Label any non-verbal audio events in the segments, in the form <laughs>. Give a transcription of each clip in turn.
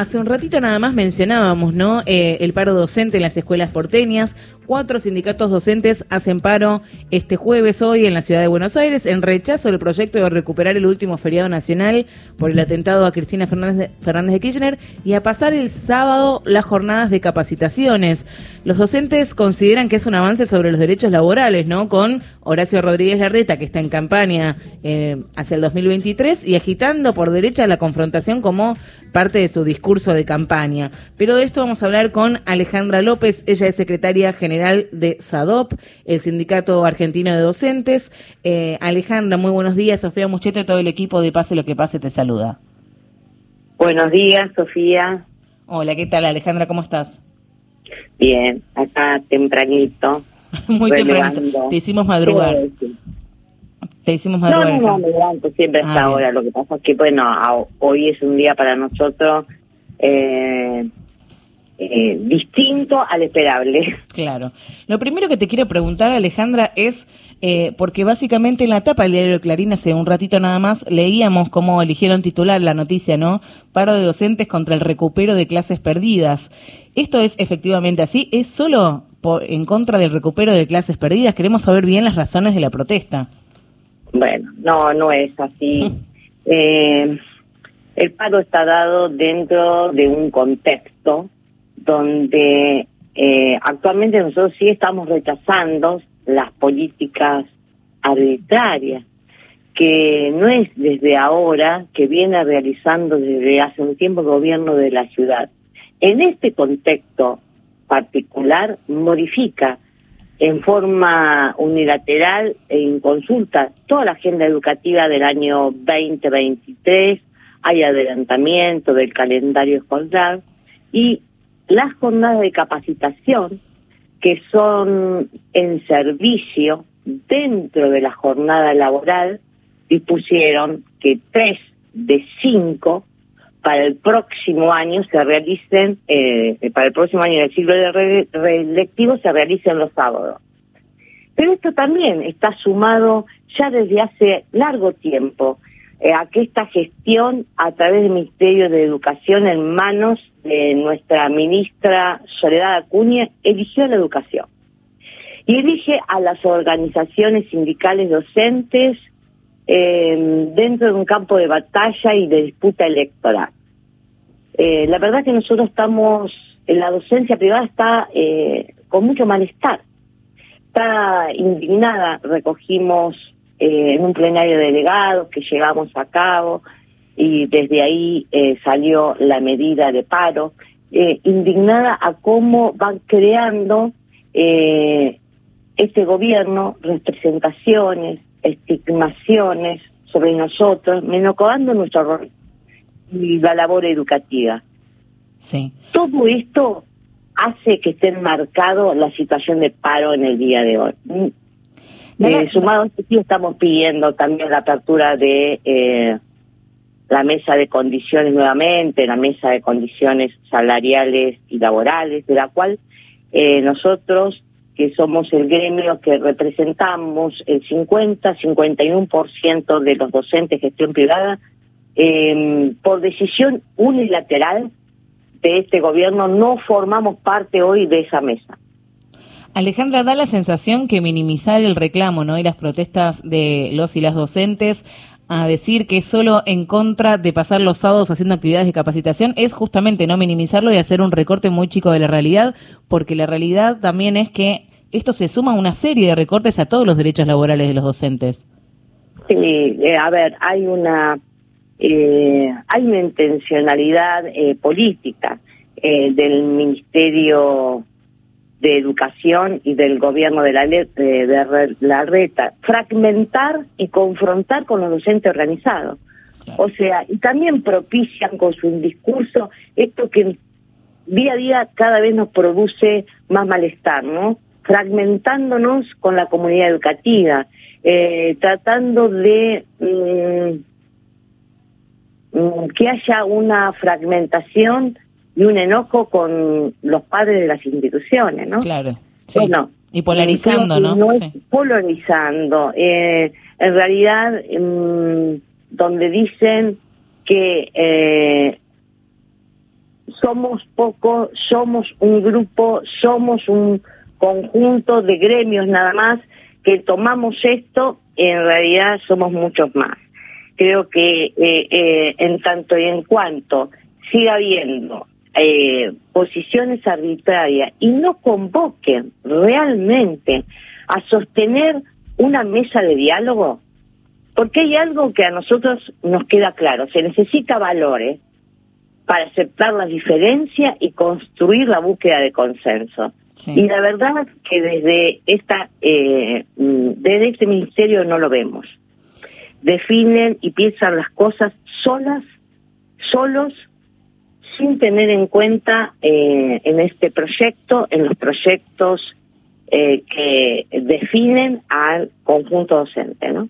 hace un ratito nada más mencionábamos, ¿no? Eh, el paro docente en las escuelas porteñas. Cuatro sindicatos docentes hacen paro este jueves hoy en la ciudad de Buenos Aires en rechazo del proyecto de recuperar el último feriado nacional por el atentado a Cristina Fernández de, Kirchner y a pasar el sábado las jornadas de capacitaciones. Los docentes consideran que es un avance sobre los derechos laborales, ¿no? Con Horacio Rodríguez Larreta, que está en campaña eh, hacia el 2023 y agitando por derecha la confrontación como parte de su discurso de campaña. Pero de esto vamos a hablar con Alejandra López, ella es secretaria general de SADOP, el Sindicato Argentino de Docentes. Eh, Alejandra, muy buenos días. Sofía Mucheto y todo el equipo de Pase lo que pase te saluda. Buenos días, Sofía. Hola, ¿qué tal Alejandra? ¿Cómo estás? Bien, acá tempranito. <laughs> muy tempranito. Te hicimos madrugar. Te hicimos madrugar. No, no, no, me levanto siempre hasta ah, ahora. Lo que pasa es que, bueno, hoy es un día para nosotros eh, eh, distinto al esperable. Claro. Lo primero que te quiero preguntar, Alejandra, es, eh, porque básicamente en la tapa del diario Clarín hace un ratito nada más leíamos cómo eligieron titular la noticia, ¿no? Paro de docentes contra el recupero de clases perdidas. ¿Esto es efectivamente así? ¿Es solo por, en contra del recupero de clases perdidas? Queremos saber bien las razones de la protesta. Bueno, no, no es así. <laughs> eh, el paro está dado dentro de un contexto donde eh, actualmente nosotros sí estamos rechazando las políticas arbitrarias, que no es desde ahora, que viene realizando desde hace un tiempo el gobierno de la ciudad. En este contexto particular modifica en forma unilateral en consulta toda la agenda educativa del año 2023, hay adelantamiento del calendario escolar y las jornadas de capacitación que son en servicio dentro de la jornada laboral dispusieron que tres de cinco para el próximo año se realicen, eh, para el próximo año del de reelectivo se realicen los sábados. Pero esto también está sumado ya desde hace largo tiempo a que esta gestión a través del Ministerio de Educación en manos de nuestra ministra Soledad Acuña eligió la educación y elige a las organizaciones sindicales docentes eh, dentro de un campo de batalla y de disputa electoral. Eh, la verdad que nosotros estamos, la docencia privada está eh, con mucho malestar, está indignada, recogimos eh, en un plenario de delegados que llevamos a cabo y desde ahí eh, salió la medida de paro, eh, indignada a cómo van creando este gobierno representaciones, estigmaciones sobre nosotros, menoscabando nuestro rol y la labor educativa. Sí. Todo esto hace que esté enmarcado la situación de paro en el día de hoy. Eh, sumado a esto, sí estamos pidiendo también la apertura de eh, la mesa de condiciones nuevamente, la mesa de condiciones salariales y laborales, de la cual eh, nosotros, que somos el gremio que representamos el 50-51% de los docentes de gestión privada, eh, por decisión unilateral de este gobierno, no formamos parte hoy de esa mesa. Alejandra, da la sensación que minimizar el reclamo ¿no? y las protestas de los y las docentes a decir que solo en contra de pasar los sábados haciendo actividades de capacitación es justamente no minimizarlo y hacer un recorte muy chico de la realidad, porque la realidad también es que esto se suma a una serie de recortes a todos los derechos laborales de los docentes. Sí, eh, a ver, hay una eh, hay una intencionalidad eh, política del Ministerio de Educación y del gobierno de la, de, la reta, fragmentar y confrontar con los docentes organizados. O sea, y también propician con su discurso esto que día a día cada vez nos produce más malestar, ¿no? Fragmentándonos con la comunidad educativa, eh, tratando de mm, mm, que haya una fragmentación y un enojo con los padres de las instituciones, ¿no? Claro. y polarizando, ¿no? No es polarizando. Eh, en realidad, mm, donde dicen que eh, somos pocos, somos un grupo, somos un conjunto de gremios nada más que tomamos esto, en realidad somos muchos más. Creo que eh, eh, en tanto y en cuanto siga habiendo eh, posiciones arbitrarias y no convoquen realmente a sostener una mesa de diálogo, porque hay algo que a nosotros nos queda claro, se necesita valores para aceptar la diferencia y construir la búsqueda de consenso. Y la verdad que desde esta eh, desde este ministerio no lo vemos. Definen y piensan las cosas solas, solos, sin tener en cuenta eh, en este proyecto, en los proyectos eh, que definen al conjunto docente, ¿no?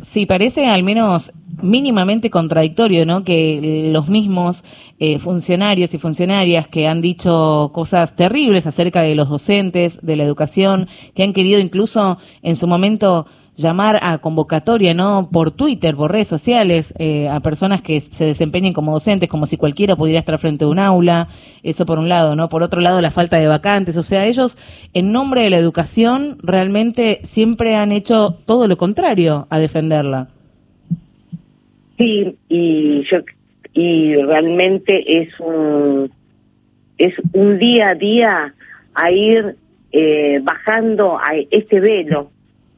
Sí, parece al menos mínimamente contradictorio, ¿no? Que los mismos eh, funcionarios y funcionarias que han dicho cosas terribles acerca de los docentes, de la educación, que han querido incluso en su momento llamar a convocatoria, ¿no? Por Twitter, por redes sociales, eh, a personas que se desempeñen como docentes, como si cualquiera pudiera estar frente a un aula. Eso por un lado, ¿no? Por otro lado, la falta de vacantes. O sea, ellos, en nombre de la educación, realmente siempre han hecho todo lo contrario a defenderla. Sí, y yo y realmente es un es un día a día a ir eh, bajando a este velo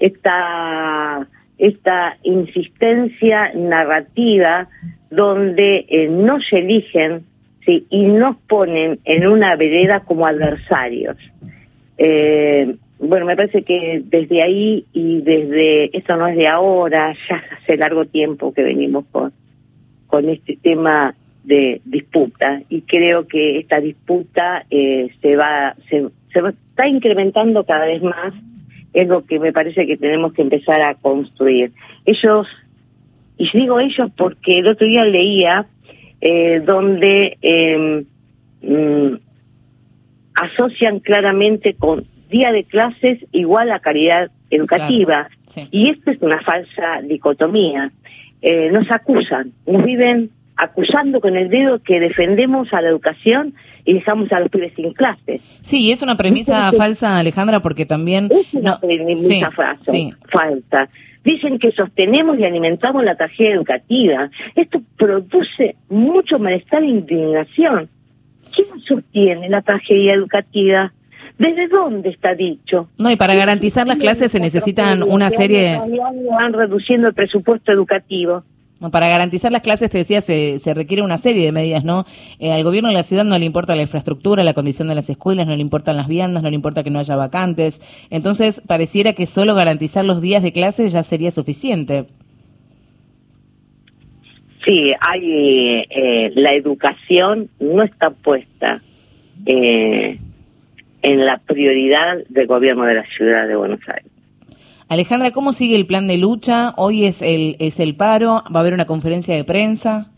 esta, esta insistencia narrativa donde eh, no se eligen ¿sí? y nos ponen en una vereda como adversarios. Eh, bueno, me parece que desde ahí y desde, esto no es de ahora, ya hace largo tiempo que venimos con, con este tema de disputa y creo que esta disputa eh, se va se, se está incrementando cada vez más es lo que me parece que tenemos que empezar a construir. Ellos, y digo ellos porque el otro día leía eh, donde mm, asocian claramente con día de clases igual a calidad educativa. Y esto es una falsa dicotomía. Eh, nos acusan, nos viven acusando con el dedo que defendemos a la educación y dejamos a los pibes sin clases. Sí, es una premisa falsa, Alejandra, porque también... Es una premisa falsa. Dicen que sostenemos y alimentamos la tragedia educativa. Esto produce mucho malestar e indignación. ¿Quién sostiene la tragedia educativa? ¿Desde dónde está dicho? No, y para garantizar las clases se necesitan una serie... Van reduciendo el presupuesto educativo. Para garantizar las clases, te decía, se, se requiere una serie de medidas, ¿no? Eh, al gobierno de la ciudad no le importa la infraestructura, la condición de las escuelas, no le importan las viandas, no le importa que no haya vacantes. Entonces, pareciera que solo garantizar los días de clase ya sería suficiente. Sí, hay eh, la educación no está puesta eh, en la prioridad del gobierno de la ciudad de Buenos Aires. Alejandra, ¿cómo sigue el plan de lucha? Hoy es el, es el paro, va a haber una conferencia de prensa.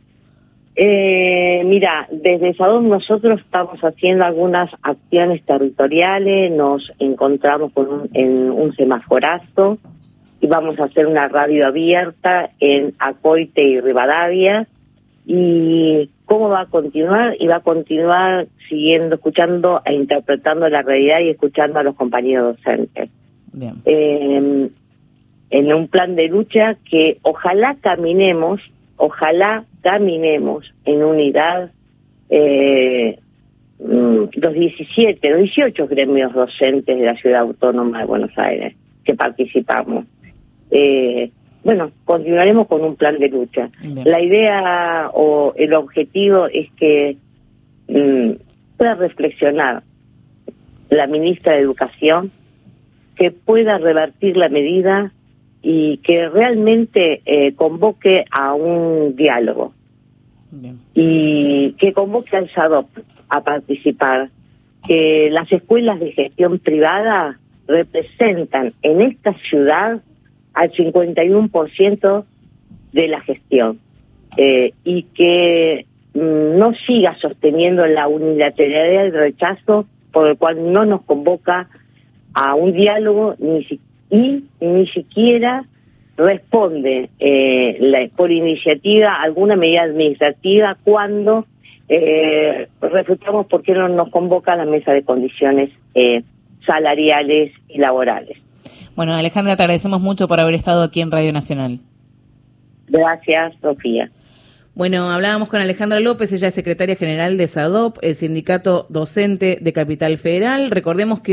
Eh, mira, desde SADOM nosotros estamos haciendo algunas acciones territoriales, nos encontramos con en un semaforazo y vamos a hacer una radio abierta en Acoite y Rivadavia. ¿Y cómo va a continuar? Y va a continuar siguiendo, escuchando e interpretando la realidad y escuchando a los compañeros docentes. Eh, en un plan de lucha que ojalá caminemos, ojalá caminemos en unidad eh, mm, los 17, los 18 gremios docentes de la Ciudad Autónoma de Buenos Aires que participamos. Eh, bueno, continuaremos con un plan de lucha. La idea o el objetivo es que mm, pueda reflexionar la ministra de Educación que pueda revertir la medida y que realmente eh, convoque a un diálogo. Y que convoque al SADOP a participar, que las escuelas de gestión privada representan en esta ciudad al 51% de la gestión eh, y que mm, no siga sosteniendo la unilateralidad del rechazo por el cual no nos convoca a un diálogo ni y ni siquiera responde eh, por iniciativa alguna medida administrativa cuando eh, refutamos por qué no nos convoca a la mesa de condiciones eh, salariales y laborales. Bueno, Alejandra, te agradecemos mucho por haber estado aquí en Radio Nacional. Gracias, Sofía. Bueno, hablábamos con Alejandra López, ella es secretaria general de SADOP, el sindicato docente de Capital Federal. Recordemos que hoy